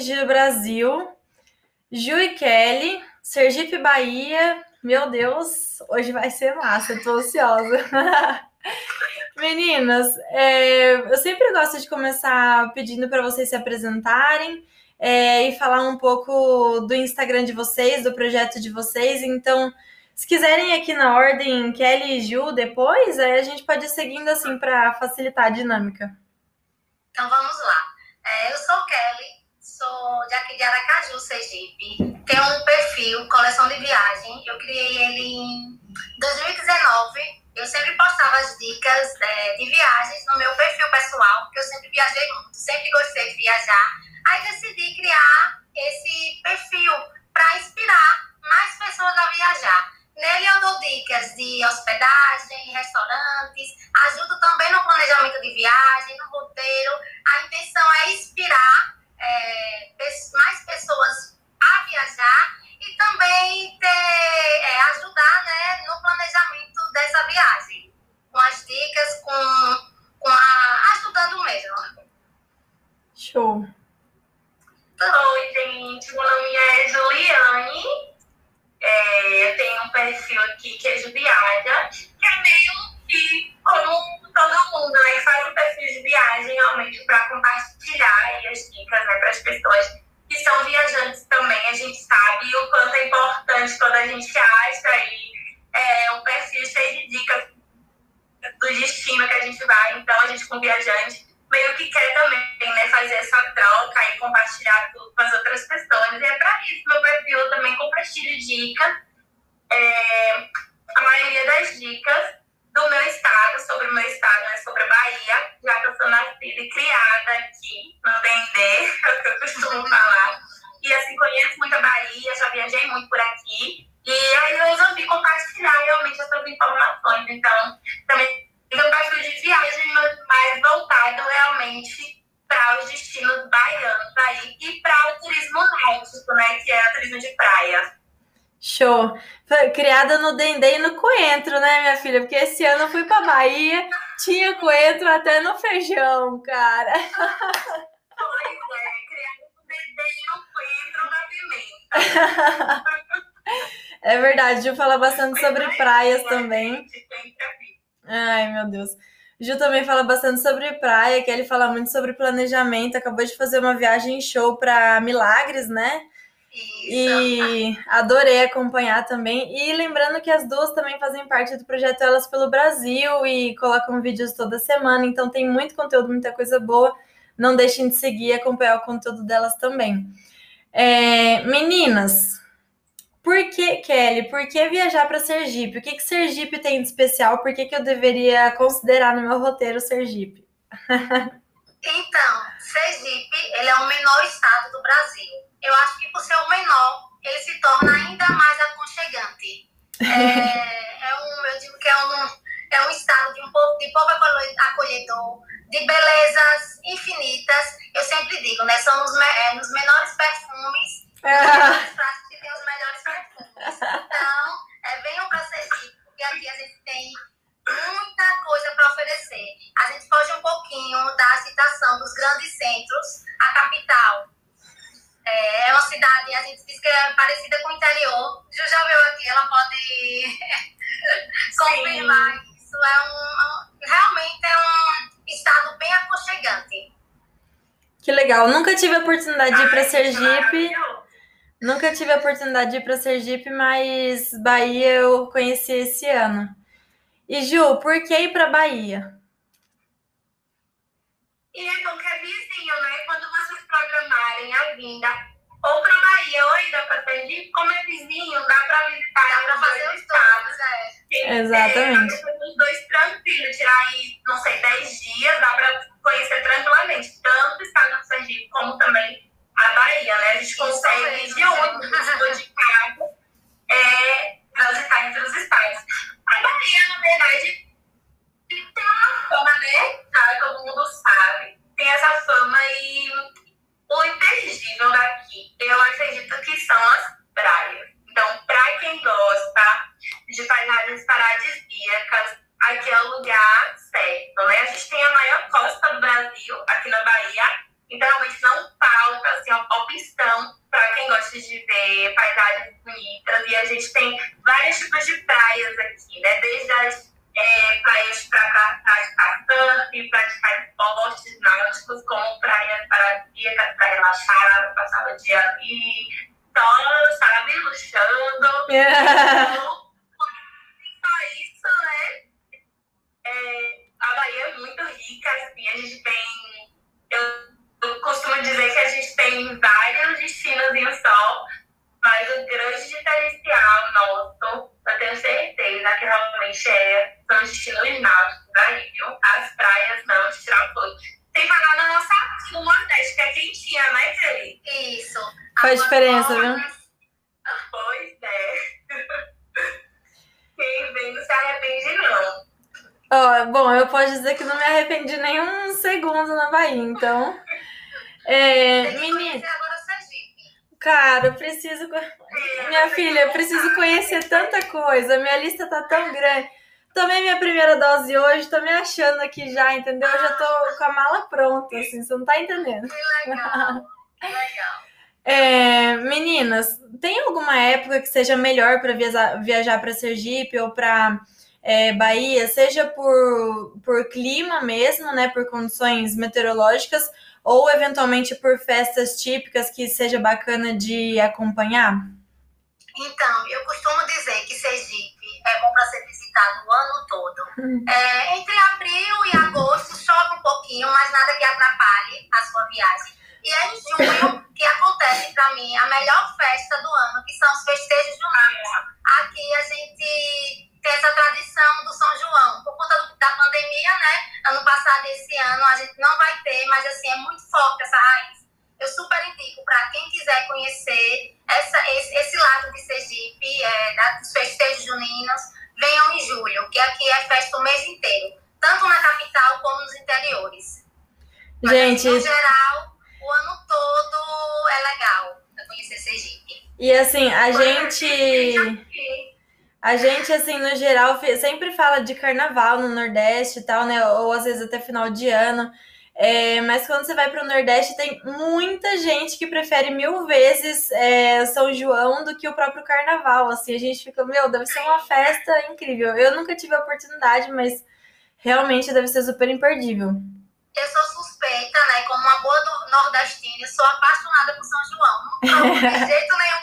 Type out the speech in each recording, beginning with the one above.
Giro Brasil, Ju e Kelly, Sergipe, Bahia. Meu Deus, hoje vai ser massa, tô ansiosa. Meninas, é, eu sempre gosto de começar pedindo para vocês se apresentarem é, e falar um pouco do Instagram de vocês, do projeto de vocês. Então, se quiserem aqui na ordem Kelly e Ju depois, aí a gente pode ir seguindo assim para facilitar a dinâmica. Então vamos lá. É, eu sou Kelly, sou de aqui de Aracaju, Sergipe. Tenho um perfil, coleção de viagem. Eu criei ele em 2019. Eu sempre postava as dicas é, de viagens no meu perfil pessoal, porque eu sempre viajei muito, sempre gostei de viajar. Aí decidi criar esse perfil para inspirar mais pessoas a viajar. Nele eu dou dicas de hospedagem, restaurantes, ajudo também no planejamento de viagem, no roteiro. A intenção é inspirar é, mais pessoas a viajar e também ter, é, ajudar né, no planejamento dessa viagem. Com as dicas, com, com a, ajudando mesmo. Show. Oi, gente. Meu nome é Juliane. É, eu tenho um perfil aqui que é de viagem, que é meio que como todo mundo, né? Que faz um perfil de viagem realmente para compartilhar as dicas né, para as pessoas que são viajantes também. A gente sabe o quanto é importante quando a gente acha aí é, um perfil cheio de dicas do destino que a gente vai. Então, a gente, com viajante, meio que quer também né, fazer essa troca e compartilhar tudo com as outras pessoas. E é para isso meu perfil também compartilha dicas. É, a maioria das dicas do meu estado, sobre o meu estado, né, sobre a Bahia, já que eu sou nascida e criada aqui no Dendê, é o que eu costumo falar. E assim, conheço muito a Bahia, já viajei muito por aqui. E aí eu resolvi compartilhar realmente essas informações. Então, também um perfil de viagem mais voltado realmente para os destinos baianos aí e para o turismo náutico, né, que é o turismo de praia. Show. Foi criada no Dendê e no Coentro, né, minha filha? Porque esse ano eu fui para Bahia, tinha coentro até no feijão, cara. Pois é, Coentro na pimenta. É verdade, Ju fala bastante sobre praias também. Ai, meu Deus. Ju também fala bastante sobre praia, que ele fala muito sobre planejamento. Acabou de fazer uma viagem show para Milagres, né? Isso. E adorei acompanhar também. E lembrando que as duas também fazem parte do projeto Elas pelo Brasil e colocam vídeos toda semana. Então tem muito conteúdo, muita coisa boa. Não deixem de seguir e acompanhar o conteúdo delas também. É, meninas, por que, Kelly? Por que viajar para Sergipe? O que, que Sergipe tem de especial? Por que, que eu deveria considerar no meu roteiro Sergipe? Então, Sergipe, ele é o menor estado do Brasil. Eu acho que por ser o menor, ele se torna ainda mais aconchegante. É, é um, eu digo que é um, é um estado de um povo, de povo acolhedor, de belezas infinitas. Eu sempre digo, né? São os, é, nos menores perfumes, os que tem os melhores perfumes. Então, é, venham para Sergipe, porque aqui a gente tem muita coisa para oferecer. A gente foge um pouquinho da citação dos grandes centros, a capital. É, é uma cidade, a gente diz que é parecida com o interior. Ju já veio aqui, ela pode confirmar isso. É um, realmente é um estado bem aconchegante. Que legal. Nunca tive a oportunidade de ir para Sergipe. Nunca tive a oportunidade de ir para Sergipe, mas Bahia eu conheci esse ano. E Ju, por que ir para Bahia? E é bom que é vizinho, né? Quando vocês programarem a vinda ou para Bahia ou ainda para Sergipe, como é vizinho, dá para visitar Dá para fazer os estados. é. Exatamente. É, os dois tranquilo, tirar aí, não sei, 10 dias, dá para conhecer tranquilamente, tanto o estado de Sergipe como também a Bahia, né? A gente consegue mesmo, de ônibus ou de carro é, transitar entre os estados. A Bahia, na verdade, tem uma fama, né? Cara, todo mundo sabe. Tem essa fama e o imperdível daqui, eu acredito que são as praias. Então, para quem gosta de paisagens paradisíacas, aqui é o lugar certo, né? A gente tem a maior costa do Brasil, aqui na Bahia, então realmente não falta assim, opção para quem gosta de ver paisagens bonitas. E a gente tem vários tipos de praias aqui, né? Desde as é, praias para praticar surf, praticar esportes náuticos, como praias paradisíacas para relaxar, passar o dia ali, só, sabe, luxando. Yeah. Então, só isso, né? É, a Bahia é muito rica, assim, a gente tem. Eu, eu costumo dizer que a gente tem vários destinos em um só, mas o grande diferencial nosso, eu tenho certeza que realmente é, são os destinos náuticos daí, viu? As praias não, de tirar foto. Sem falar na nossa no Nordeste, que é quentinha, né, Kelly? Isso. Faz diferença, viu? Pois é. Quem vem não se arrepende, não. Oh, bom, eu posso dizer que não me arrependi nem um segundo na Bahia, então. É, menina. Cara, eu preciso. Minha filha, eu preciso conhecer tanta coisa. Minha lista tá tão grande. Tomei minha primeira dose hoje, tô me achando aqui já, entendeu? Eu já tô com a mala pronta, assim, você não tá entendendo. Que legal. Que legal. É, meninas, tem alguma época que seja melhor para viajar, viajar para Sergipe ou para é, Bahia, seja por, por clima mesmo, né, por condições meteorológicas, ou eventualmente por festas típicas que seja bacana de acompanhar? Então, eu costumo dizer que Sergipe é bom para ser visitado o ano todo. Hum. É, entre abril e agosto chove um pouquinho, mas nada que atrapalhe a sua viagem. E é em junho que acontece para mim a melhor festa do ano, que são os festejos juninos. Aqui a gente tem essa tradição do São João. Por conta do, da pandemia, né? Ano passado e esse ano a gente não vai ter, mas assim, é muito forte essa raiz. Eu super indico para quem quiser conhecer essa, esse, esse lado de Sergipe, é, dos festejos juninos, venham em julho, que aqui é festa o mês inteiro, tanto na capital como nos interiores. Mas, gente, no geral, o ano todo é legal para conhecer Sergipe. E assim, a gente a gente, assim, no geral, sempre fala de carnaval no Nordeste e tal, né? Ou às vezes até final de ano. É, mas quando você vai para o Nordeste, tem muita gente que prefere mil vezes é, São João do que o próprio Carnaval. Assim, a gente fica, meu, deve ser uma festa incrível. Eu nunca tive a oportunidade, mas realmente deve ser super imperdível. Eu sou suspeita, né? Como uma boa nordestina, sou apaixonada por São João. Não de jeito nenhum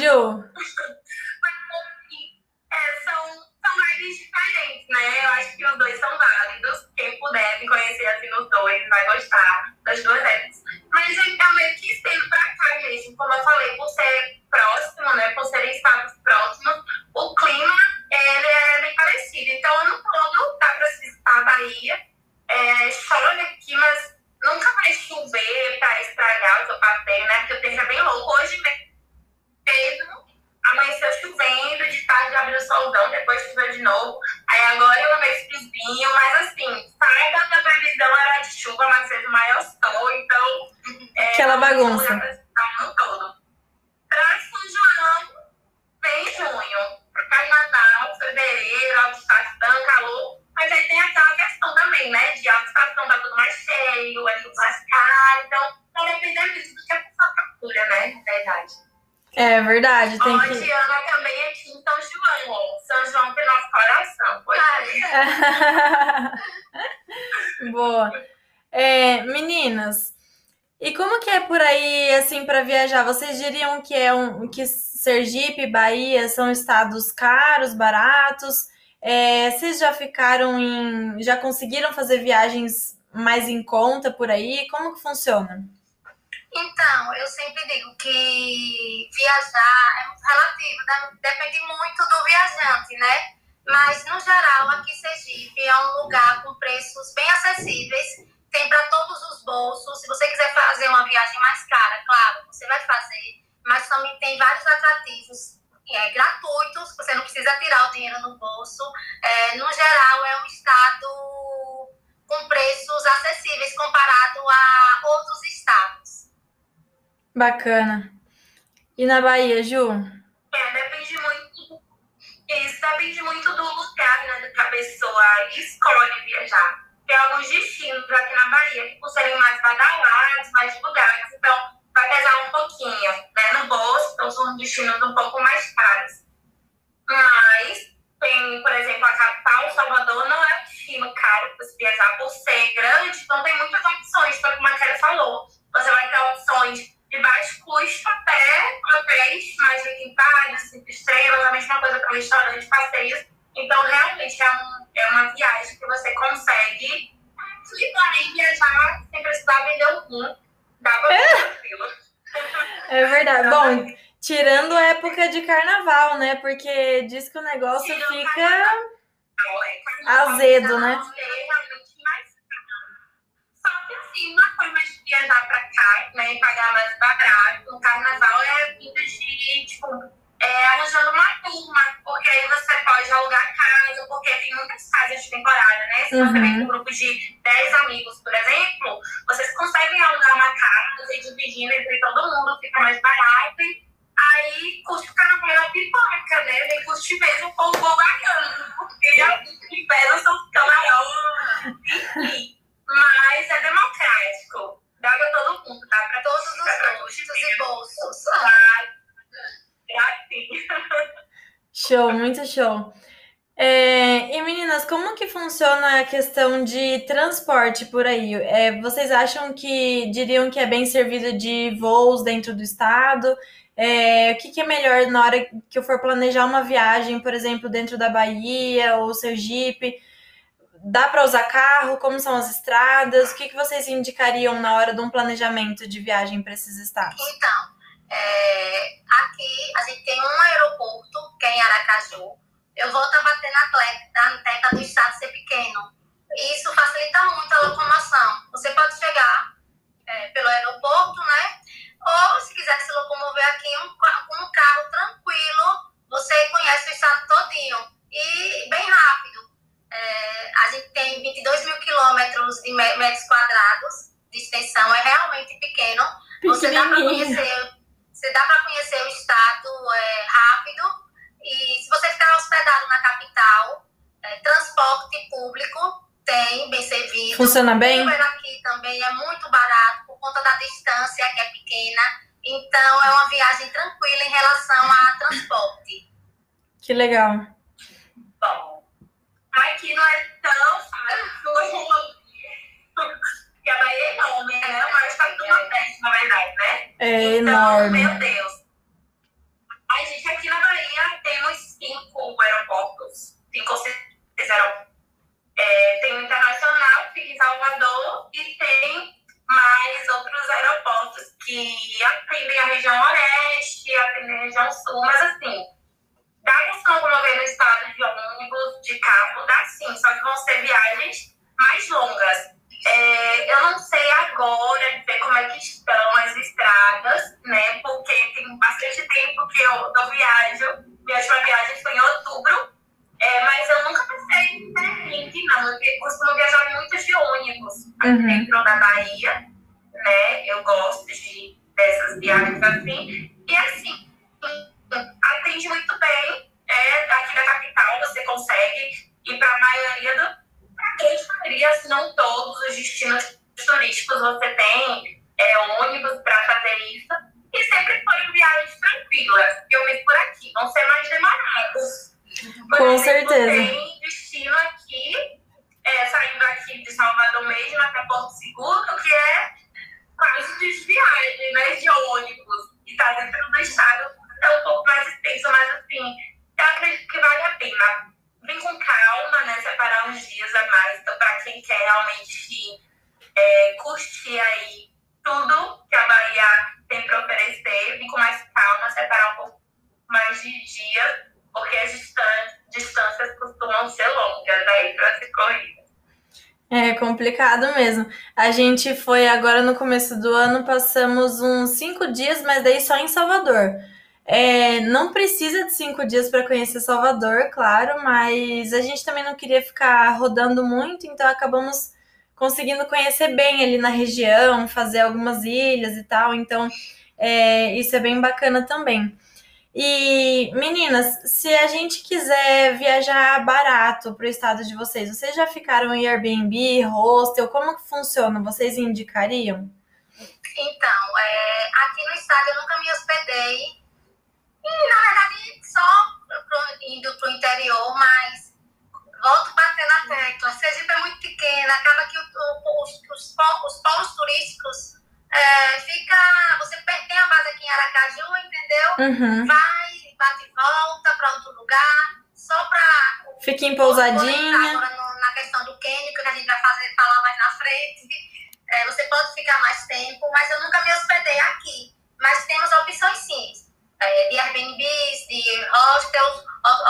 E tem que... Diana também é aqui em São João, ó. São João tem nosso coração, pois é. Boa. É, meninas, e como que é por aí, assim, para viajar? Vocês diriam que é um que Sergipe, Bahia são estados caros, baratos? É, vocês já ficaram em, já conseguiram fazer viagens mais em conta por aí? Como que funciona? Então, eu sempre digo que viajar é muito relativo, depende muito do viajante, né? Mas, no geral, aqui Sergipe é um lugar com preços bem acessíveis, tem para todos os bolsos. Se você quiser fazer uma viagem mais cara, claro, você vai fazer, mas também tem vários atrativos é, gratuitos, você não precisa tirar o dinheiro no bolso. É, no geral, é um estado com preços acessíveis comparado a outros estados. Bacana. E na Bahia, Ju? É, depende muito. Isso depende muito do lugar né, que a pessoa escolhe viajar. tem alguns destinos aqui na Bahia que, por serem mais badalados, mais divulgados, então vai pesar um pouquinho né, no bolso, então são destinos um pouco mais caros. Mas tem, por exemplo, a capital, Salvador, não é um destino caro para se viajar por ser grande, então tem muitas opções, como a Matéria falou. Você vai ter opções de baixo custo até hotéis mais requintados, cinco estrelas, a mesma coisa para restaurantes, passeios. Então, realmente, é, um, é uma viagem que você consegue e também viajar sem precisar vender um rim. Dá para é. tranquilo. É verdade. Bom, tirando a época de carnaval, né? Porque diz que o negócio Tirando fica carnaval, é, azedo, né? Só que assim, uma forma de viajar pra cá, né? E pagar mais barato no carnaval é vindo de, tipo, é, arranjando uma turma, porque aí você pode alugar casa, porque tem muitas casas de temporada, né? Se uhum. você tem um grupo de 10 amigos, por exemplo, vocês conseguem alugar uma casa e dividindo entre todo mundo, fica mais barato. Aí custa o carnaval na pipoca, né? Nem custe mesmo o povo baiano, porque os infernos são camarão, enfim. Mas é democrático. Dá pra todo mundo, dá pra todos os gostos e bolsos. É assim. Show, muito show. É, e meninas, como que funciona a questão de transporte por aí? É, vocês acham que diriam que é bem servido de voos dentro do estado? É, o que, que, é melhor na hora que eu for planejar uma viagem, por exemplo, dentro da Bahia ou Sergipe? Dá para usar carro? Como são as estradas? O que, que vocês indicariam na hora de um planejamento de viagem para esses estados? Então, é, aqui a gente tem um aeroporto, que é em Aracaju. Eu volto a bater na, na tecla do estado ser pequeno. E isso facilita muito a locomoção. Você pode chegar é, pelo aeroporto, né? Ou se quiser se locomover aqui um, com um carro tranquilo, você conhece o estado todinho. E bem rápido. É, a gente tem 22 mil quilômetros de metros quadrados de extensão, é realmente pequeno. Você dá para conhecer você dá para conhecer o estado é, rápido e se você ficar hospedado na capital, é, transporte público tem bem servido. Funciona bem? Uber aqui também é muito barato por conta da distância que é pequena. Então é uma viagem tranquila em relação a transporte. Que legal. Bom, aqui não é tão fácil porque a Bahia é enorme, né? É o maior estado do Nordeste, na verdade, né? É então, enorme. Meu Deus. A gente aqui na Bahia temos cinco aeroportos. Cinco ou seis aeroportos. É, tem o Internacional, fica em Salvador, e tem mais outros aeroportos que atendem a região Oeste, atendem a região Sul, mas assim, dá pra locomover no estado de ônibus, de carro, dá sim, só que vão ser viagens mais longas. É, eu não sei agora dizer como é que estão as estradas, né? Porque tem bastante tempo que eu, eu viajo. Minha última viagem foi em outubro. É, mas eu nunca passei em perrengue, não. Eu costumo viajar muito de ônibus aqui uhum. dentro da Bahia, né? Eu gosto de, dessas viagens assim. E assim, atende muito bem. É, aqui da capital você consegue ir para a maioria do grande maioria, se não todos os destinos turísticos, você tem é, ônibus para fazer isso. E sempre foram viagens tranquilas. Eu vi por aqui, vão ser mais demorados. Por Com exemplo, certeza. Tem destino aqui, é, saindo aqui de Salvador mesmo até Porto Seguro, que é quase desviagem, né, de ônibus. E está dentro do estado, é um pouco mais extenso, mas assim, eu acredito que vale a pena vem com calma, né? Separar uns dias a mais. Então, para quem quer realmente é, curtir aí tudo que a Bahia tem para oferecer, vem com mais calma, separar um pouco mais de dias, porque as distâncias costumam ser longas aí para ser corrida. É complicado mesmo. A gente foi agora no começo do ano, passamos uns cinco dias, mas daí só em Salvador. É, não precisa de cinco dias para conhecer Salvador, claro, mas a gente também não queria ficar rodando muito, então acabamos conseguindo conhecer bem ali na região, fazer algumas ilhas e tal, então é, isso é bem bacana também. E meninas, se a gente quiser viajar barato para o estado de vocês, vocês já ficaram em Airbnb, hostel? Como que funciona? Vocês indicariam? Então, é, aqui no estado eu nunca me hospedei. E, na verdade, só pro, indo para o interior, mas volto bater na tecla. Sergipe é muito pequena, acaba que o, o, os, os, os polos turísticos é, fica. Você tem a base aqui em Aracaju, entendeu? Uhum. Vai, bate e volta para outro lugar, só para. Fica em pousadinha. Agora no, na questão do Quênico, que a gente vai fazer, falar mais na frente. É, você pode ficar mais tempo, mas eu nunca me hospedei aqui. Mas temos opções sim. É, de Airbnbs, de hostels,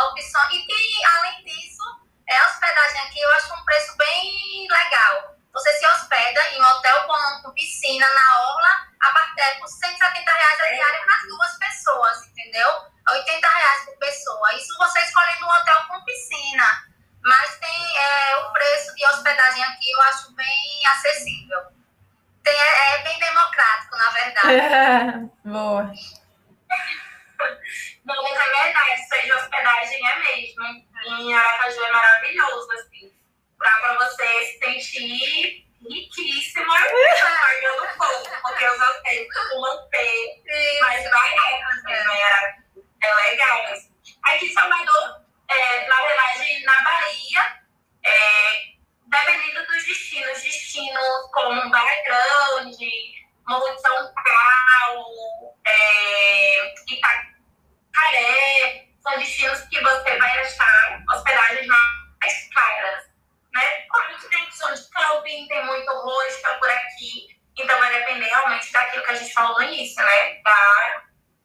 opções. E que, além disso, é, a hospedagem aqui eu acho um preço bem legal. Você se hospeda em um hotel com, com piscina na orla a partir, é, por 170 reais a diária para duas pessoas, entendeu? 80 reais por pessoa. Isso você escolhe no hotel com piscina. Mas tem é, o preço de hospedagem aqui, eu acho bem acessível. Tem, é, é bem democrático, na verdade. Boa. Não, mas é verdade, isso aí de hospedagem é mesmo. Em Aracaju é maravilhoso, assim. Pra você se sentir riquíssima pagando pouco, porque os hotéis costumam ter mais baratos, né? É legal. Assim. Aqui em Salvador é, na verdade, na Bahia, é, dependendo dos destinos, destinos como Barra Grande, Morro de São Paulo, é, Itacaré, são destinos que você vai achar hospedagens mais caras. Né? Claro que tem opção de camping, tem muito hostel por aqui, então vai depender realmente daquilo que a gente falou no início, né? Da,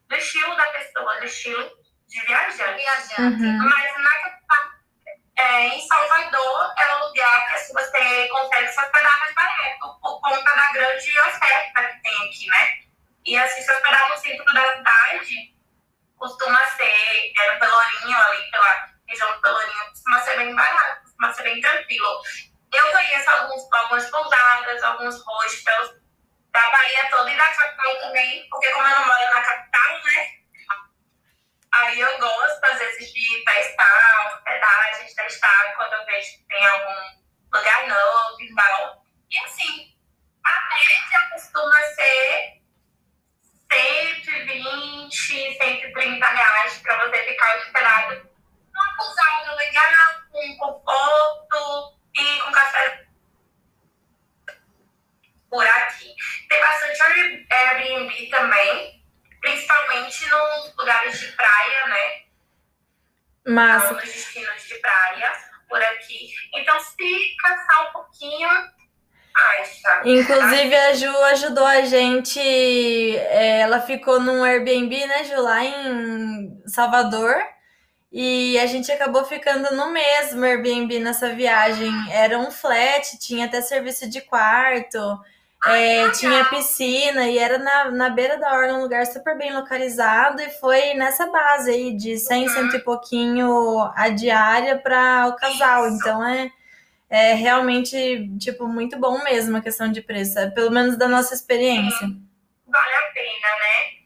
do estilo da pessoa, do estilo de viajante. Viajante. Uhum. Mas na capital, é, em Salvador, é um lugar que você consegue se hospedar mais barato, por conta da grande oferta que tem aqui, né? E assim, se hospedar no centro da cidade, costuma ser, é no Pelourinho, ali pela região do Pelourinho, costuma ser bem barato, costuma ser bem tranquilo. Eu conheço alguns, algumas pousadas, alguns hostels da Bahia toda e da capital também, porque como eu não moro na capital, né? Aí eu gosto, às vezes, de testar hospedagem, de testar quando eu vejo que tem algum lugar novo e tal. E assim, a média costuma ser 120, 130 reais para você ficar hospedado numa pousada legal, com conforto e com café por aqui. Tem bastante Airbnb também principalmente nos lugares de praia, né? Massa. Nos destinos de praia, por aqui. Então, se caçar um pouquinho, acha. Inclusive, a Ju ajudou a gente. é, Ela ficou num Airbnb, né, Ju, lá em Salvador. E a gente acabou ficando no mesmo Airbnb nessa viagem. Era um flat, tinha até serviço de quarto. É, tinha piscina e era na, na beira da orla, um lugar super bem localizado, e foi nessa base aí de 100, cento e pouquinho a diária para o casal. Então é, é realmente, tipo, muito bom mesmo a questão de preço, é, pelo menos da nossa experiência. Vale a pena, né?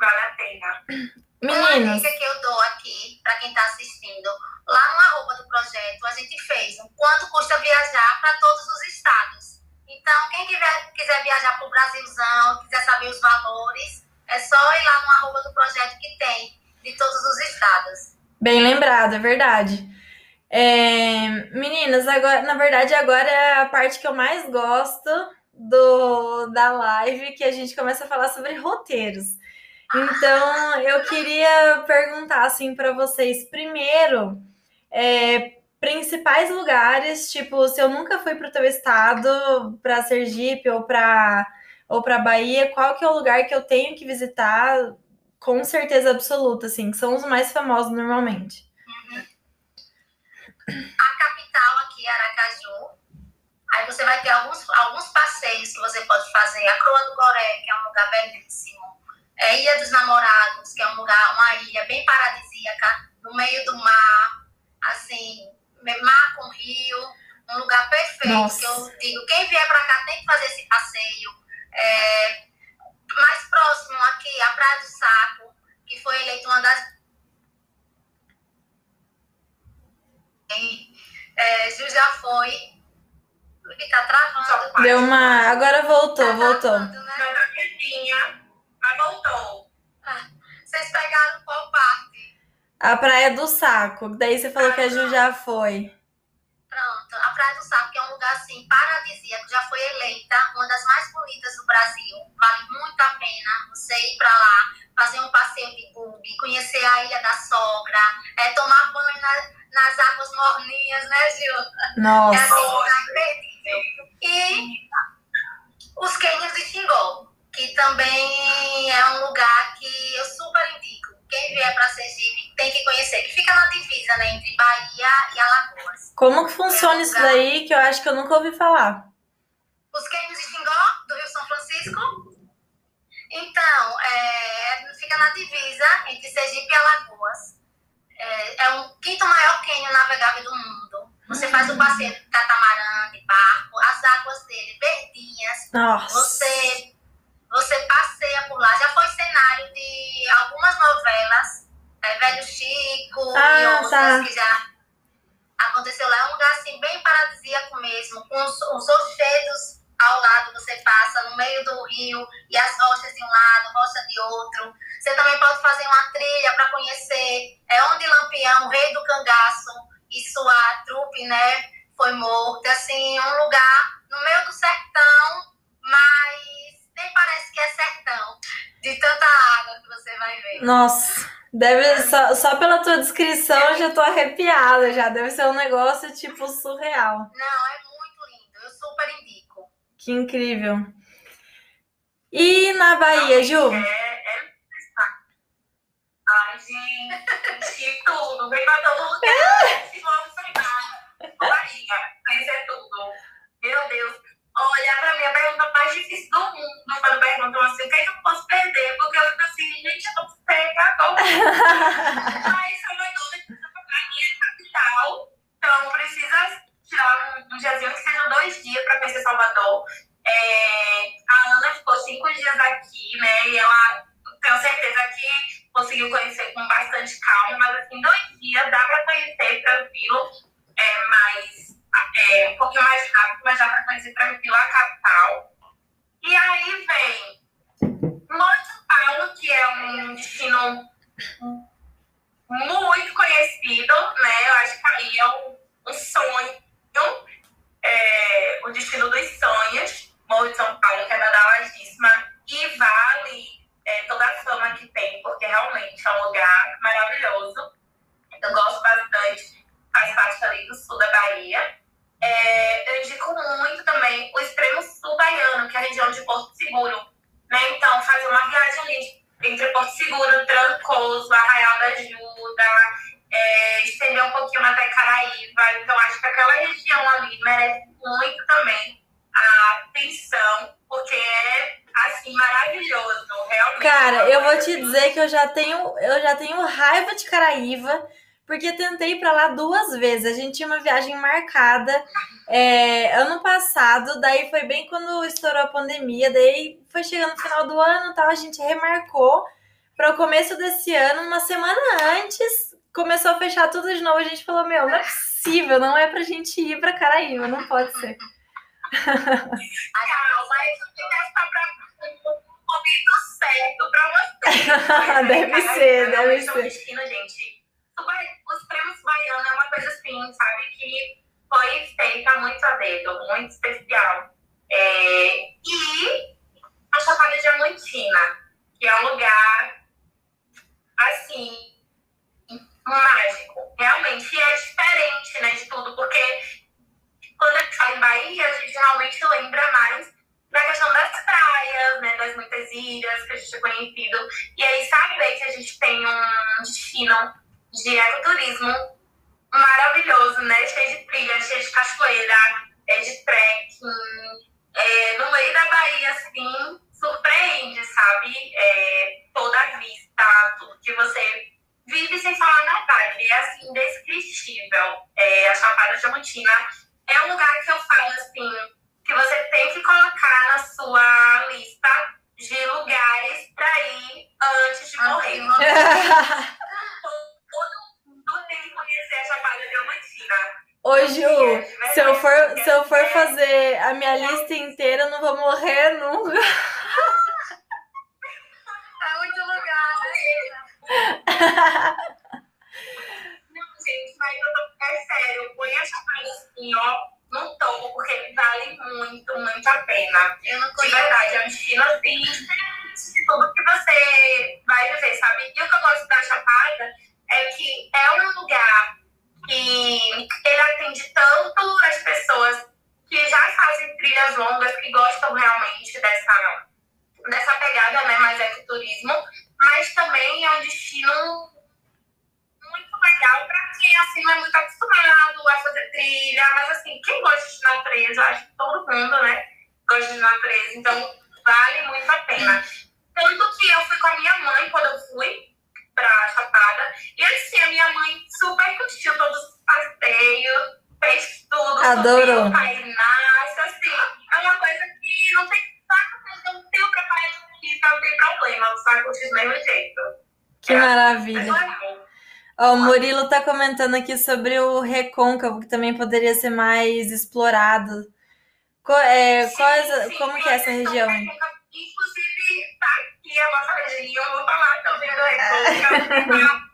Vale a pena. Uma Meninas, dica que eu dou aqui para quem está assistindo, lá no arroba do projeto, a gente fez um quanto custa viajar para todos os estados. Então, quem quiser, quiser viajar para o Brasilzão, quiser saber os valores, é só ir lá no arroba do projeto que tem, de todos os estados. bem lembrado, é verdade. É, meninas, agora, na verdade, agora é a parte que eu mais gosto do, da live, que a gente começa a falar sobre roteiros. Então, eu queria perguntar assim para vocês, primeiro, é, principais lugares, tipo, se eu nunca fui para o teu estado, para Sergipe ou para ou para Bahia, qual que é o lugar que eu tenho que visitar com certeza absoluta, assim, que são os mais famosos normalmente. A capital aqui é Aracaju. Aí você vai ter alguns, alguns passeios que você pode fazer. A Croa do Goré, que é um lugar belíssimo. É Ilha dos Namorados, que é um lugar, uma ilha bem paradisíaca, no meio do mar, assim, mar com rio, um lugar perfeito. Nossa. Que eu digo, quem vier para cá tem que fazer esse passeio. É, mais próximo aqui, a Praia do Saco, que foi eleita uma das foi. Ele tá travando. Deu uma. Agora voltou, Tá voltou. travando, né? Mas voltou. Vocês pegaram qual parte? A Praia do Saco. Daí você falou que a Ju já foi. Pronto, a Praia do Sapo, que é um lugar assim paradisíaco, já foi eleita uma das mais bonitas do Brasil. Vale muito a pena você ir pra lá, fazer um passeio de buggy, conhecer a Ilha da Sogra, é, tomar banho na- nas águas morninhas, né, Gil? É Nossa. assim, lugar imperdível. E os cânions de Xingó, que também é um lugar que eu super indico. Quem vier para Sergipe tem que conhecer, que fica na divisa, né, entre Bahia e Alagoas. Como que funciona isso daí que eu acho que eu nunca ouvi falar? Os cânions de Xingó, do Rio São Francisco. Então, é, fica na divisa entre Sergipe e Alagoas. É, é o quinto maior cânion navegável do mundo. Você faz o passeio de catamarã, de barco, as águas dele verdinhas, Nossa. Você, você passeia por lá. Já foi cenário de algumas novelas, é, Velho Chico Ah, e outras tá. que já aconteceu lá. É um lugar assim, bem paradisíaco mesmo, com os, os rochedos ao lado, você passa no meio do rio e as rochas de um lado, rocha de outro. Você também pode fazer uma trilha para conhecer é onde Lampião, rei do cangaço, e sua trupe, né, foi morto. Assim, um lugar no meio do sertão, mas nem parece que é sertão, de tanta água que você vai ver. Nossa. Deve, só, só pela tua descrição eu já tô arrepiada já. Deve ser um negócio tipo surreal. Não, é muito lindo, eu super indico. Que incrível. E na Bahia, Ju? É, é. Ai, gente, de tudo. Vem pra todo lugar. Se vamos. Bahia, conhecer tudo. Meu Deus. Olha, pra mim, a pergunta mais difícil do mundo, quando perguntam assim, o que, é que eu posso perder? Porque eu fico assim, gente, eu não sei agora. Mas Salvador é a minha capital, então precisa tirar um, um diazinho que seja dois dias para conhecer Salvador. É, a Ana ficou cinco dias aqui, né? E ela tenho certeza que conseguiu conhecer com bastante calma, mas assim, dois dias dá para conhecer tranquilo, é, mais, é, um pouquinho mais rápido, mas dá para conhecer tranquilo a capital. E aí vem Monte Paulo, que é um destino muito conhecido, né? Eu acho que aí é um, um sonho, é, o destino dos sonhos, Morro de São Paulo, que é badalagíssima, e vale é, toda a fama que tem, porque realmente é um lugar maravilhoso. Eu gosto bastante, faz parte ali do sul da Bahia. É, eu indico muito também o extremo sul baiano, que é a região de Porto Seguro. Né? Então, fazer uma viagem ali entre Porto Seguro, Trancoso, Arraial da Ajuda, é, estender um pouquinho até Caraíva. Então, acho que aquela região ali merece muito também a atenção, porque é, assim, maravilhoso, realmente. Cara, eu vou te dizer que eu já tenho, eu já tenho raiva de Caraíva, porque tentei ir pra lá vezes. A gente tinha uma viagem marcada é, ano passado, daí foi bem quando estourou a pandemia, daí foi chegando no final do ano, tal, a gente remarcou para o começo desse ano, uma semana antes, começou a fechar tudo de novo. A gente falou: Meu, não é possível, não é pra gente ir pra Caraíva, não pode ser. Ah, mas para um momento certo para você. Deve ser, deve é ser. gente. Os prêmios baianos é uma coisa assim, sabe? Que foi feita muito a dedo, muito especial. É, E a Chapada Diamantina, que é um lugar, assim, mágico. Realmente é diferente, né, de tudo, porque quando a gente fala em Bahia, a gente realmente lembra mais da questão das praias, né, das muitas ilhas que a gente é conhecido. E aí saber que a gente tem um destino de ecoturismo maravilhoso, né, cheio de trilha, cheio de cachoeira, é, de trekking, é, no meio da Bahia, assim, surpreende, sabe? É, toda a vista, tudo que você vive sem falar na vibe. É, assim, indescritível. É, a Chapada Diamantina é um lugar que eu falo, assim, que você tem que colocar na sua lista de lugares pra ir antes de morrer. Todo mundo tem que conhecer a Chapada Diamantina. Ô, Ju, se eu for a lista inteira, eu não vou morrer nunca. É muito lugar, né? Não, gente, mas eu tô, é sério, põe a chapada assim, ó, no topo, porque vale muito, muito a pena. Eu não De conheço. verdade, é um destino assim, de tudo que você vai viver, sabe? E o que eu gosto da Chapada é que é um lugar que ele atende tanto as pessoas que já fazem trilhas longas, que gostam realmente dessa, dessa pegada, né, mais ecoturismo, mas também é um destino muito legal para quem assim não é muito acostumado a fazer trilha, mas assim, quem gosta de natureza, acho que todo mundo, né, gosta de natureza, então vale muito a pena. Tanto que eu fui com a minha mãe quando eu fui pra Chapada, e assim, a minha mãe super curtiu todos os passeios, fez tudo, Adorou. subiu, painasta, assim, é uma coisa que não tem saco, não tem o aqui, então não tem problema, vai curtir do mesmo jeito. Que É maravilha. Ó, o Murilo tá comentando aqui sobre o recôncavo, que também poderia ser mais explorado. Co- é, Sim, quais- sim, como que é essa região? também, Inclusive, aqui a nossa falar também do Recôncavo.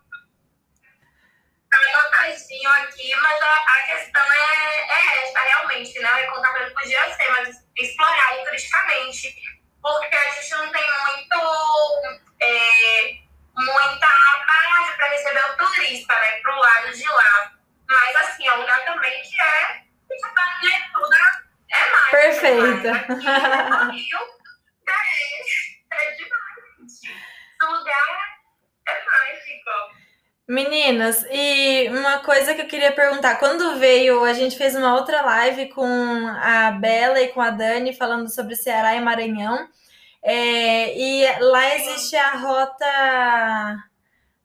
Tá anotadinho aqui, mas a, a questão é, é esta, realmente, né? O ele podia ser mais explorado turisticamente, porque a gente não tem muito, é, muita base para receber o turista, né? Pro lado de lá. Mas, assim, é um lugar também que é, que né, tudo é mágico. Perfeita. Mas aqui no Rio, é, é demais. Lugar é mágico. Meninas, e uma coisa que eu queria perguntar, quando veio, a gente fez uma outra live com a Bela e com a Dani falando sobre Ceará e Maranhão, é, e lá existe a rota,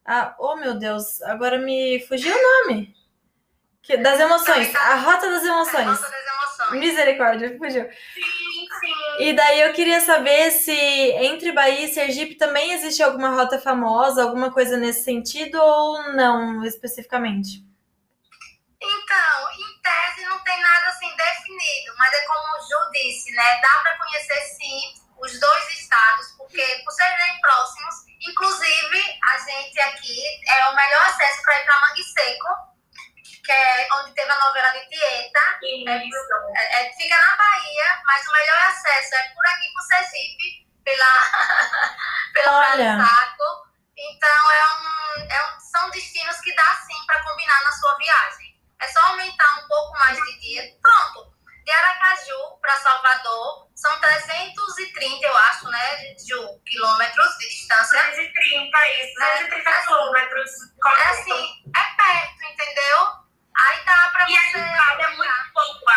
a- oh meu Deus, agora me fugiu o nome, Que- das emoções, a rota das emoções, Nossa das emoções. Misericórdia, fugiu. Sim, sim. E daí eu queria saber se entre Bahia e Sergipe também existe alguma rota famosa, alguma coisa nesse sentido ou não especificamente? Então, em tese não tem nada assim definido, mas é como o Ju disse, né? Dá para conhecer sim os dois estados, porque por serem próximos, inclusive a gente aqui é o melhor acesso para ir para Mangue Seco, que é onde teve a novela de Tieta. Isso. É, é, fica na Bahia, mas o melhor acesso é por aqui por Sergipe, pela, pela Praia Olha. do Saco. Então é um, é um- são destinos que dá sim para combinar na sua viagem. É só aumentar um pouco mais de dia. Pronto. De Aracaju para Salvador são 330, eu acho, né, Ju, quilômetros de distância. 230, isso. 230 quilômetros. É assim, é perto, entendeu? Aí dá para E a você. estrada é muito boa.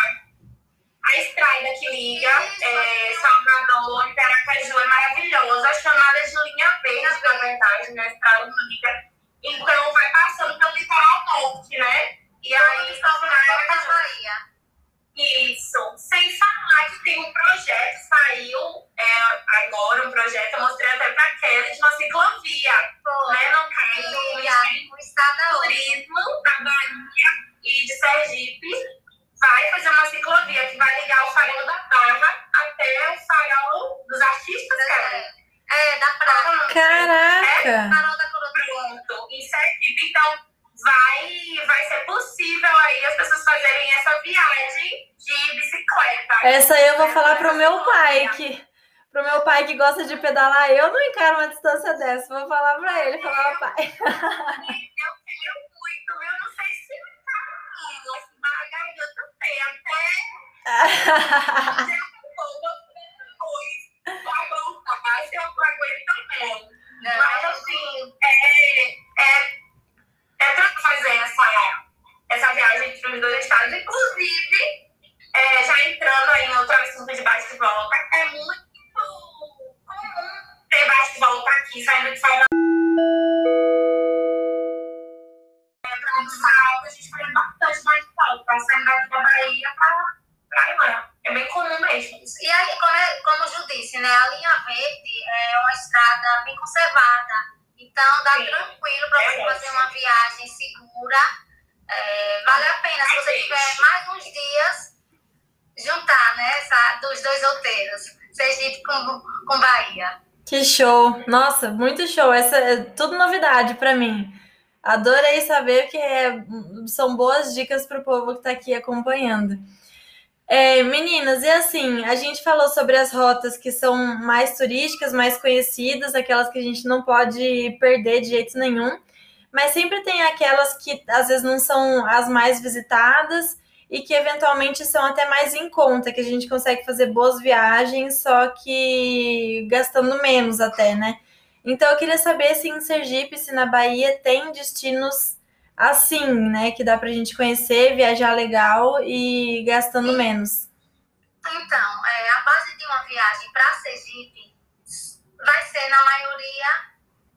A estrada que liga Isso. é, Salvador e Aracaju é maravilhosa, chamada de linha verde, na verdade, né? A estrada que liga. Então vai passando pelo litoral norte, né? E aí estacionar em da Aracaju. Bahia. Isso. Sem falar que tem um projeto, saiu é, agora um projeto, eu mostrei até pra Kelly, de uma ciclovia, Foi. né? No caso, o E a- o estado é outro. turismo da Bahia e de Sergipe vai fazer uma ciclovia que vai ligar o farol da Barra até o farol dos artistas, cara. É, da praia. Caraca! Farol da Coroa. Pronto, em Sergipe. Então, vai, vai ser possível aí as pessoas fazerem essa viagem de bicicleta. Essa aí eu vou falar pro meu pai que pro meu pai que gosta de pedalar, eu não encaro uma distância dessa. Vou falar pra ele, falar pai. Eu quero muito, eu não sei se eu tá assim, mas a garganta tem até se eu aguento também. Mas assim, é, é, é tranquilo fazer essa, essa viagem entre os dois estados. Inclusive, é, já entrando em outro assunto de bate e volta, é muito comum ter bate e volta aqui, saindo de Salvador. Entrando no sábado, a gente faz bastante bate e volta, saindo daqui da Bahia pra, pra ir lá. É bem comum mesmo. E aí, como, é- como Ju disse, né? A linha verde é uma estrada bem conservada. Então dá Sim. tranquilo para É você fazer ótimo. uma viagem segura. É, vale a pena. Se você Sim. tiver mais uns dias, juntar, né, essa, dos dois roteiros, Sergipe com, com Bahia. Que show! Nossa, muito show. Essa é tudo novidade para mim. Adorei saber que é, são boas dicas para o povo que está aqui acompanhando. É, meninas, e assim, a gente falou sobre as rotas que são mais turísticas, mais conhecidas, aquelas que a gente não pode perder de jeito nenhum, mas sempre tem aquelas que às vezes não são as mais visitadas e que eventualmente são até mais em conta, que a gente consegue fazer boas viagens, só que gastando menos até, né? Então eu queria saber se em Sergipe, se na Bahia tem destinos assim, né? Que dá pra gente conhecer, viajar legal e gastando menos. Então, é, a base de uma viagem para Sergipe vai ser, na maioria,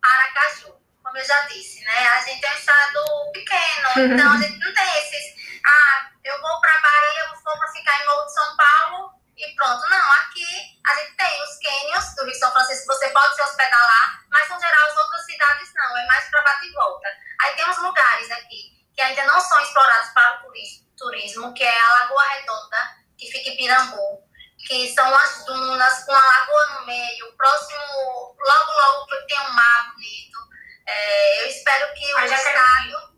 Aracaju, como eu já disse, né? A gente é um estado pequeno, então a gente não tem esses. Ah, eu vou para Bahia, eu vou para ficar em Morro de São Paulo e pronto. Não, aqui a gente tem os cânions do Rio São Francisco, você pode se hospedar lá, mas no geral as outras cidades não, é mais para bate e volta. Aí tem uns lugares aqui que ainda não são explorados para o turismo, que é a Lagoa Redonda, que fica em Pirambu, que são as dunas com a lagoa no meio, próximo, logo, logo tem um mar bonito. É, eu espero que o estado.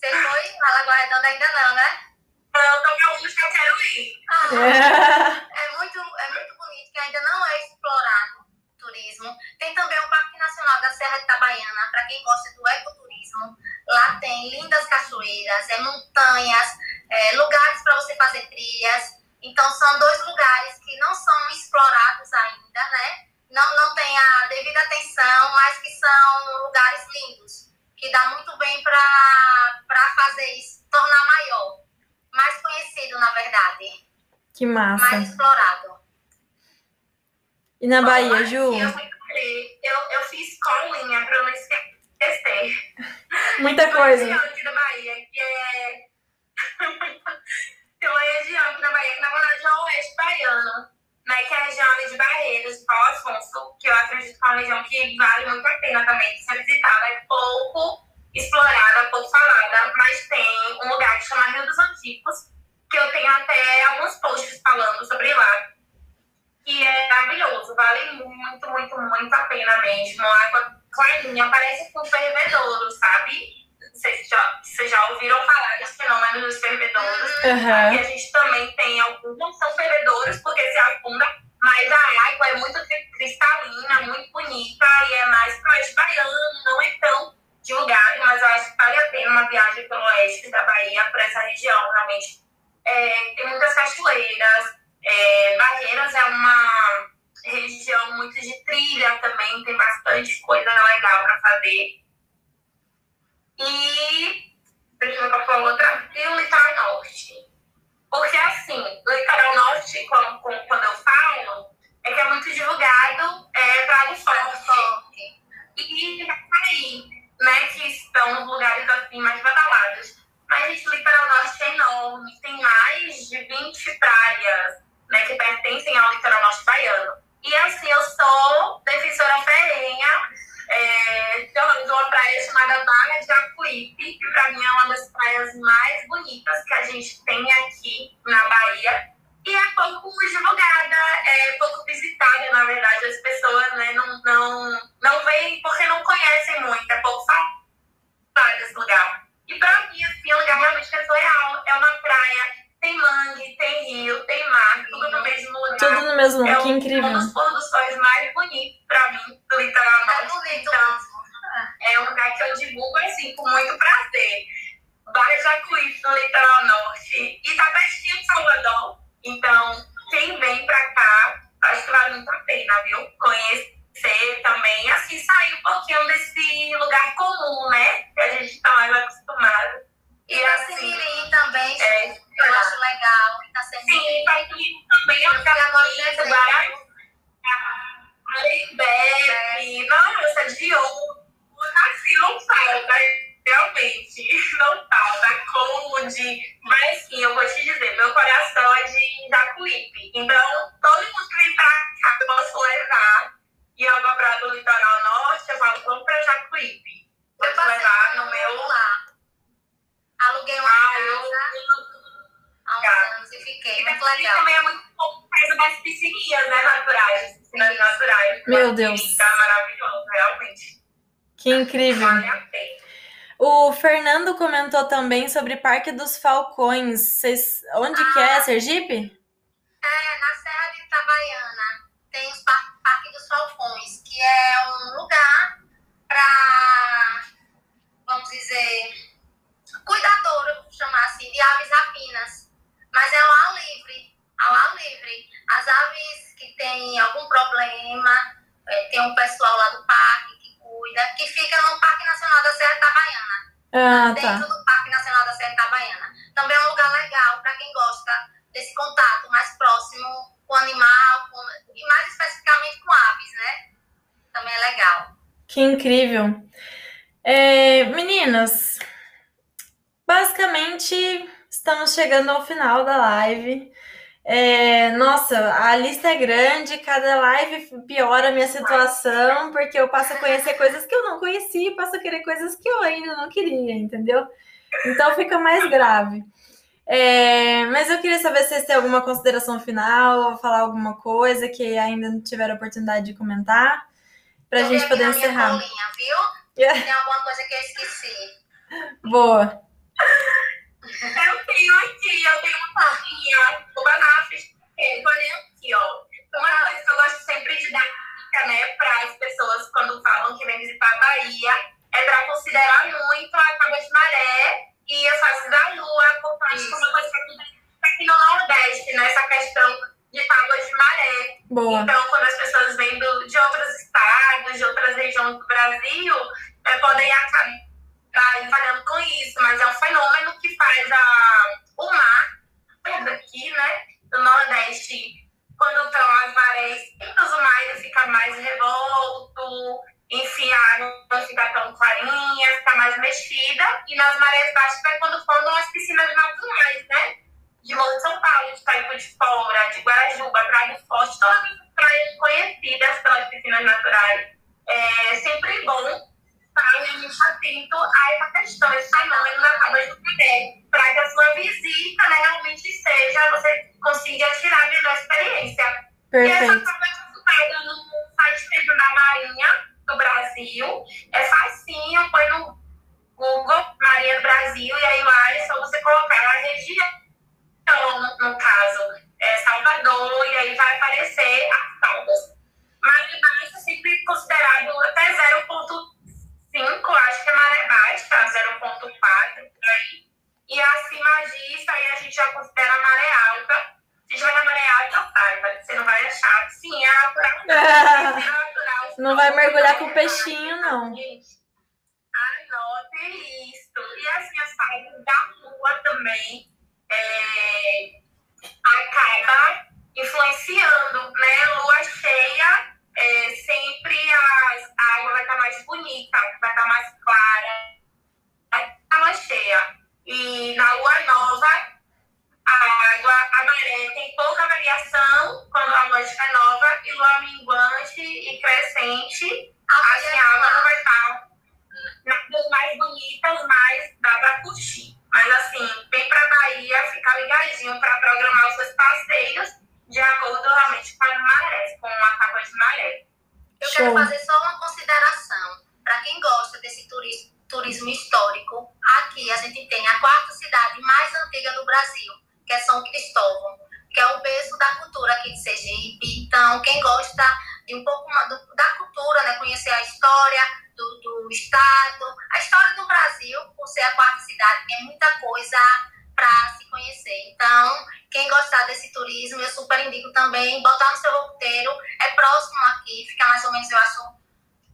Você foi? A Lagoa Redonda ainda não, né? Tô me que eu quero ir. Ah, é, muito, é muito bonito, que ainda não é explorado o turismo. Tem também o Parque Nacional da Serra de Itabaiana, para quem gosta do ecoturismo. Lá tem lindas cachoeiras, é, montanhas, é, lugares para você fazer trilhas. Então, são dois lugares que não são explorados ainda, né? Não, não tem a devida atenção, mas que são lugares lindos, que dá muito bem para fazer isso, tornar maior mais conhecido, na verdade. Que massa. Mais explorado. E na Bahia, Ju? Eu, eu, eu fiz colinha para não esquecer. Muita coisa. Tem uma região aqui da Bahia que é. Tem uma região aqui na Bahia que, na verdade, é o oeste baiano, né? Que é a região de Barreiros, Paulo Afonso, que eu acredito que é uma região que vale muito a pena também de ser visitada. É pouco explorada, pouco falada, mas tem um lugar que chama Rio dos Antigos, que eu tenho até alguns posts falando sobre lá. E é maravilhoso, vale muito, muito, muito a pena mesmo. A água clarinha, parece com fervedouro, sabe? Vocês já, vocês já ouviram falar desse fenômeno dos fervedouros. Uhum. E a gente também tem alguns, não são fervedouros, porque se afunda, mas a água é muito cristalina, muito bonita e é mais pro oeste baiano, não é tão divulgado, mas eu acho que vale a pena uma viagem pelo oeste da Bahia, por essa região, realmente. É, tem muitas cachoeiras, é, Barreiras é uma região muito de trilha também, tem bastante coisa legal para fazer. E, deixa eu ver qual foi a outra, e o litoral norte. Porque, assim, o litoral norte, quando, quando eu falo, é que é muito divulgado é, para o forte. E aí, né, que estão nos lugares assim mais badalados. Mas, gente, o litoral norte é enorme, tem mais de 20 praias né, que pertencem ao litoral norte baiano. E assim, eu sou defensora ferrenha é, de uma praia chamada Barra de Jacuípe, que para mim é uma das praias mais bonitas que a gente tem aqui na Bahia. E é pouco divulgada, é pouco visitada, na verdade. As pessoas né, não, não, não veem porque não conhecem muito, é pouco falado desse lugar. E pra mim, assim, é um lugar realmente que é surreal. É uma praia, tem mangue, tem rio, tem mar, tudo no mesmo lugar. Tudo no mesmo lugar, é que incrível. um dos pôr dos sóis mais bonitos pra mim, do litoral norte. É bonito. Então, é um lugar que eu divulgo, assim, com muito prazer. Barra Jacuípe, no litoral norte. E tá pertinho de Salvador. Então, quem vem pra cá, acho que vale muito a pena, viu? Conhecer incrível. Vale a pena. O Fernando comentou também sobre Parque dos Falcões. Vocês, onde que é? Sergipe? É, na Serra de Itabaiana tem par Parque dos Falcões, que é um lugar para, vamos dizer, cuidador, vou chamar assim, de aves rapinas. Mas é ao ar livre, ao ar livre. As aves que têm algum problema, é, tem um pessoal lá do parque que cuida, que fica no Parque Nacional da Serra Itabaiana. Ah, dentro tá. do Parque Nacional da Serra Itabaiana. Também é um lugar legal para quem gosta desse contato mais próximo com o animal, com, e mais especificamente com aves, né? Também é legal. Que incrível. É, meninas, basicamente estamos chegando ao final da live. É, nossa, a lista é grande, cada live piora a minha situação, porque eu passo a conhecer coisas que eu não conhecia, passo a querer coisas que eu ainda não queria, entendeu? Então fica mais grave. É, mas eu queria saber se vocês têm alguma consideração final, falar alguma coisa que ainda não tiveram oportunidade de comentar, para a gente poder encerrar. viu? Tem alguma coisa que eu esqueci. Boa. Eu tenho aqui, eu tenho uma plaquinha, o Banafes, olha aqui, ó. Uma coisa que eu gosto sempre de dar dica, né, para as pessoas quando falam que vem visitar a Bahia, é para considerar muito a tábua de maré e a fase da lua, porque acho que é uma coisa que aqui no Nordeste, né, essa questão de tábuas de maré. Boa. Então, quando as pessoas vêm do- de outros estados, de outras regiões do Brasil, eh, podem acabar falhando com isso, mas é um fenômeno que faz a, o mar, aqui, né, do Nordeste, quando estão as marés altas, o mar fica mais revolto, enfim, a água não fica tão clarinha, fica mais mexida, e nas marés baixas é quando formam as piscinas naturais, né? de Morro de São Paulo, de Itaipu de Fora, de Guarajuba, Praia do Forte, todas as praias conhecidas pelas piscinas naturais. É sempre bom estar realmente atento a essa questão, esse fenômeno da tábua de mulher, para que a sua visita né, realmente seja, você consiga tirar a melhor experiência. E essa Perfeito. tábua é consultada no site mesmo da Marinha do Brasil. É facinho, põe no Google Marinha do Brasil e aí lá é só você colocar a região então, no caso, é Salvador, e aí vai aparecer as. Maré baixa é sempre considerado até 0,5, acho que é maré baixa, 0,4 por aí. E acima disso, aí a gente já considera maré alta. Se tiver na maré alta, saiba, você não vai achar. Sim, é natural. não. É natural. Não vai mergulhar com peixinho, não. Gente, anote isso. E assim, as fases da lua também é, acaba influenciando, né? Lua cheia, é, sempre a água vai estar mais bonita, vai estar mais clara, vai estar mais cheia. E na lua nova, a água, a maré tem pouca variação quando a lua estiver nova, e lua minguante e crescente, assim, a água não vai estar nas mais bonitas, mas dá pra curtir. Mas assim, vem pra Bahia, fica ligadinho pra programar os seus passeios de acordo realmente com as marés, com a capa de maré. Eu Show. quero fazer só uma consideração. Para quem gosta desse turismo, turismo histórico, aqui a gente tem a quarta cidade mais antiga do Brasil, que é São Cristóvão, que é o berço da cultura aqui de Sergipe. Então, quem gosta de um pouco do- da cultura, né, conhecer a história do, do estado, a história do Brasil, por ser a quarta cidade, tem muita coisa para se conhecer. Então, quem gostar desse turismo, eu super indico também botar no seu roteiro. É próximo aqui, fica mais ou menos, eu acho,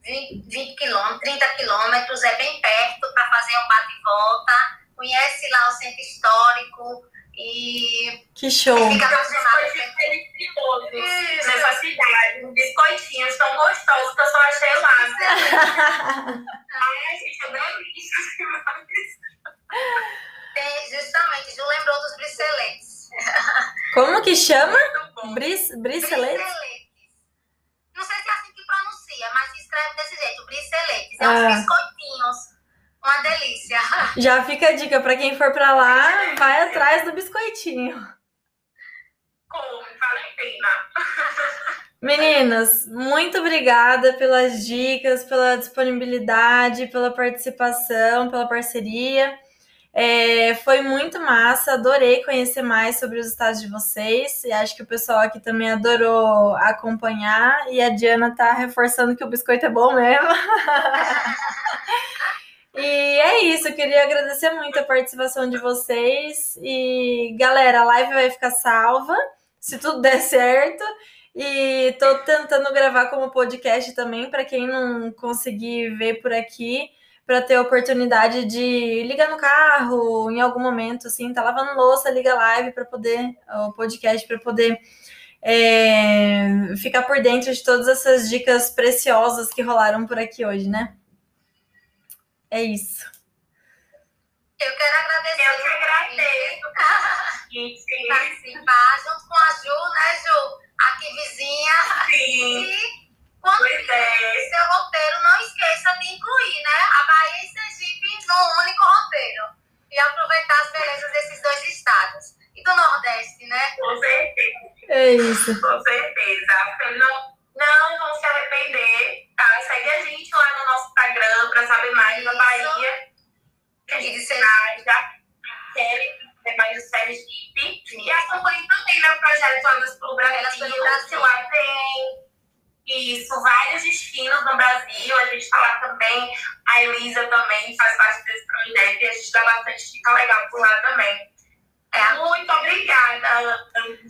20, 20 quilômetros, 30 quilômetros, é bem perto para fazer um bate e volta. Conhece lá o centro histórico e Que show. fica Tem uns apaixonado. Isso. nessa cidade. Biscoitinhos tão gostosos que eu só achei lá. Ai, gente, eu delícia demais. Tem, justamente, Ju lembrou dos briceletes. Como que chama? Bris, bricelete? Briceletes. Não sei se é assim que pronuncia, mas se escreve desse jeito, briceletes. É Ah. uns biscoitinhos. Uma delícia. Já fica a dica pra quem for pra lá, vai atrás do biscoitinho. Meninas, muito obrigada pelas dicas, pela disponibilidade, pela participação, pela parceria. É, foi muito massa, adorei conhecer mais sobre os estados de vocês e acho que o pessoal aqui também adorou acompanhar e a Diana tá reforçando que o biscoito é bom mesmo. e é isso, eu queria agradecer muito a participação de vocês e galera, a live vai ficar salva, se tudo der certo. E tô tentando gravar como podcast também para quem não conseguir ver por aqui para ter a oportunidade de ligar no carro em algum momento, assim, tá lavando louça, liga live para poder, o podcast para poder é, ficar por dentro de todas essas dicas preciosas que rolaram por aqui hoje, né? É isso. Eu quero agradecer. Eu que agradeço. Participar junto com a Ju, né, Ju? Aqui vizinha. Sim. E Pois é. seu roteiro, não esqueça de incluir, né? A Bahia e Sergipe num único roteiro. E aproveitar as belezas desses dois estados. E do Nordeste, né? Com certeza. É isso. Com certeza. Não, não vão se arrepender, tá? Segue a gente lá no nosso Instagram pra saber mais da Isso. Bahia. Que a E de gente Sergipe. já quer saber mais do Sergipe. E acompanhe também meu projeto Andas pelo Elas Brasil, pelo Brasil. lá tem isso, vários destinos no Brasil. A gente tá lá também. A Elisa também faz parte desse projeto e a gente dá bastante dica legal por lá também. É. Muito obrigada.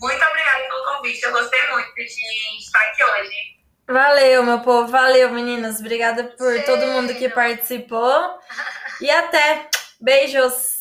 Muito obrigada pelo convite. Eu gostei muito de estar aqui hoje. Valeu, meu povo. Valeu, meninas. Obrigada por todo mundo que participou. E até. Beijos.